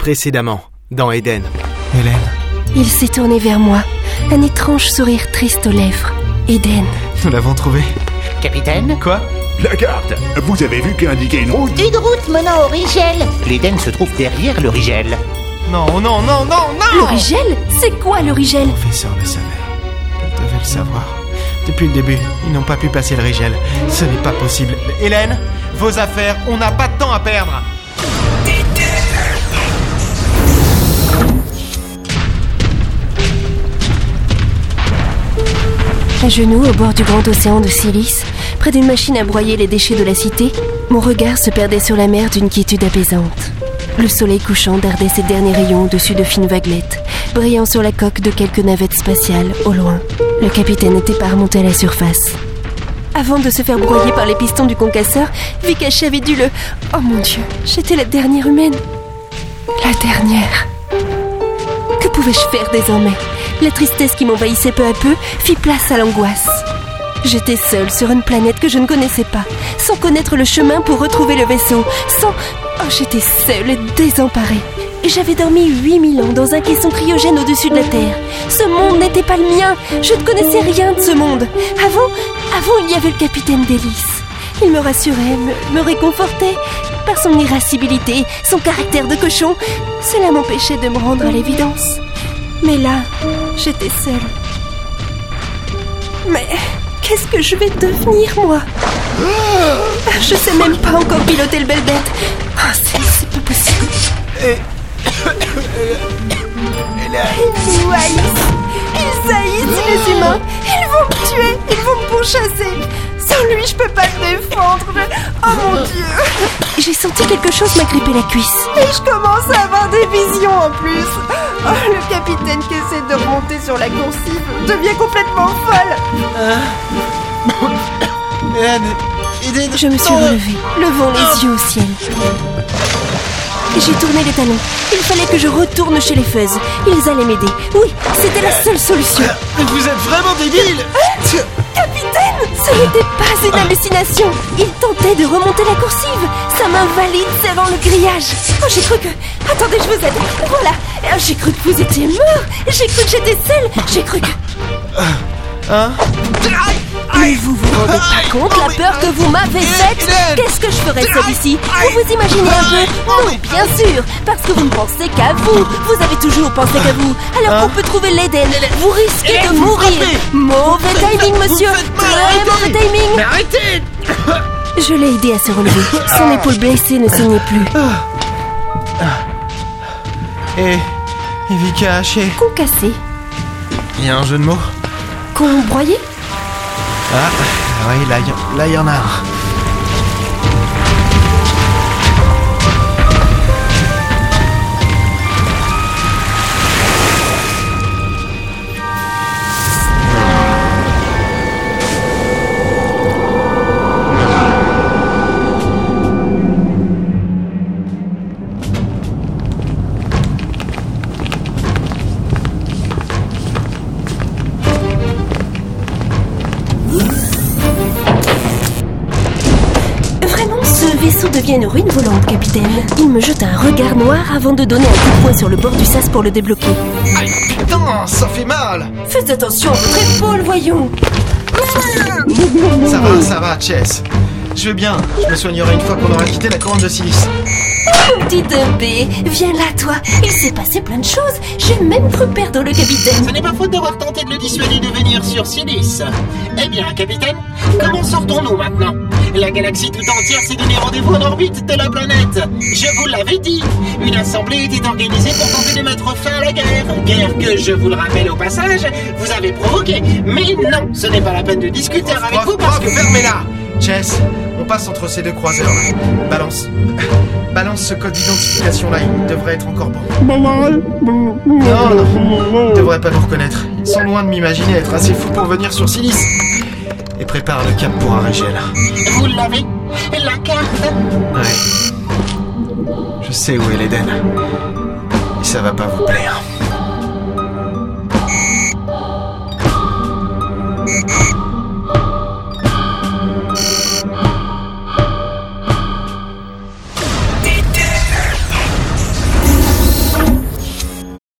Précédemment, dans Eden. Hélène, Il s'est tourné vers moi, un étrange sourire triste aux lèvres. Eden. nous l'avons trouvé. Capitaine Quoi? La carte Vous avez vu qu'indiquait une route? Une route menant au Rigel L'Éden se trouve derrière le Rigel. Non, non, non, non, Le non Rigel? C'est quoi le Rigel? Le professeur le savait. Il devait le savoir. Depuis le début, ils n'ont pas pu passer le Rigel. Ce n'est pas possible. Hélène, vos affaires, on n'a pas de temps à perdre. À genoux, au bord du grand océan de Silice, près d'une machine à broyer les déchets de la cité, mon regard se perdait sur la mer d'une quiétude apaisante. Le soleil couchant dardait ses derniers rayons au-dessus de fines vaguelettes, brillant sur la coque de quelques navettes spatiales au loin. Le capitaine n'était pas remonté à la surface. Avant de se faire broyer par les pistons du concasseur, Vikashi avait dû le... Oh mon dieu, j'étais la dernière humaine. La dernière. Que pouvais-je faire désormais? La tristesse qui m'envahissait peu à peu fit place à l'angoisse. J'étais seule sur une planète que je ne connaissais pas, sans connaître le chemin pour retrouver le vaisseau, sans... Oh, j'étais seule et désemparée. J'avais dormi 8000 ans dans un caisson cryogène au-dessus de la Terre. Ce monde n'était pas le mien. Je ne connaissais rien de ce monde. Avant, avant, il y avait le capitaine Délice. Il me rassurait, me réconfortait. Par son irascibilité, son caractère de cochon, cela m'empêchait de me rendre à l'évidence. Mais là, j'étais seule. Mais qu'est-ce que je vais devenir, moi? Je sais même pas encore piloter le belle bête. Ah, c'est pas possible. Ils haïssent. Ils haïssent les humains. Ils vont me tuer. Ils vont me pourchasser. Sans lui, je peux pas le défendre. Oh mon dieu. J'ai senti quelque chose m'agripper la cuisse. Et je commence à avoir des visions en plus. Oh, le capitaine qui essaie de remonter sur la coursive devient complètement folle. Hélène, Je me suis relevée, levant les yeux au ciel. J'ai tourné les talons. Il fallait que je retourne chez les Fuzz. Ils allaient m'aider. Oui, c'était la seule solution. Mais vous êtes vraiment débile Ce n'était pas une hallucination. Il tentait de remonter la coursive. Sa main valide serrant le grillage. Oh, j'ai cru que... Attendez, je vous aide. Voilà. Euh, J'ai cru que vous étiez mort. J'ai cru que j'étais seule. J'ai cru que... Hein Mais vous vous rendez pas compte la peur que vous m'avez faite Qu'est-ce que je ferais seule ici Vous vous imaginez un peu Non, bien sûr Parce que vous ne pensez qu'à vous. Vous avez toujours pensé qu'à vous. Alors Hein qu'on peut trouver l'Éden. Vous risquez de mourir Mauvais timing, monsieur Très mauvais timing Mais arrêtez Je l'ai aidé à se relever. Ah. Son épaule blessée ne saignait plus. Et... Et Vikash, et... Concassé. Il y a un jeu de mots Con broyé Ah, oui, là, là, il y en a un. Devient une ruine volante, capitaine. Il me jeta un regard noir avant de donner un coup de poing sur le bord du sas pour le débloquer. Aïe, putain, ça fait mal Faites attention à votre épaule, voyons Ça va, ça va, Chess. Je vais bien. Je me soignerai une fois qu'on aura quitté la couronne de silice. Mon petit Dumpé, viens là, toi. Il s'est passé plein de choses. J'ai même cru perdre le capitaine. Ce n'est pas faute d'avoir tenté de le dissuader de venir sur Silis. Eh bien, capitaine, comment sortons-nous maintenant? La galaxie tout entière s'est donné rendez-vous en orbite de la planète. Je vous l'avais dit, une assemblée était organisée pour tenter de mettre fin à la guerre. Guerre que, je vous le rappelle au passage, vous avez provoquée. Mais non, ce n'est pas la peine de discuter avec Prof, vous parce prof, que... fermez-la Chess, on passe entre ces deux croiseurs. Balance. Balance ce code d'identification là, il devrait être encore bon. Non, non, ils devraient pas nous reconnaître. Ils sont loin de m'imaginer être assez fous pour venir sur Silice et prépare le cap pour Arigel. Vous l'avez La carte Ouais. Je sais où est l'Éden. Et ça va pas vous plaire.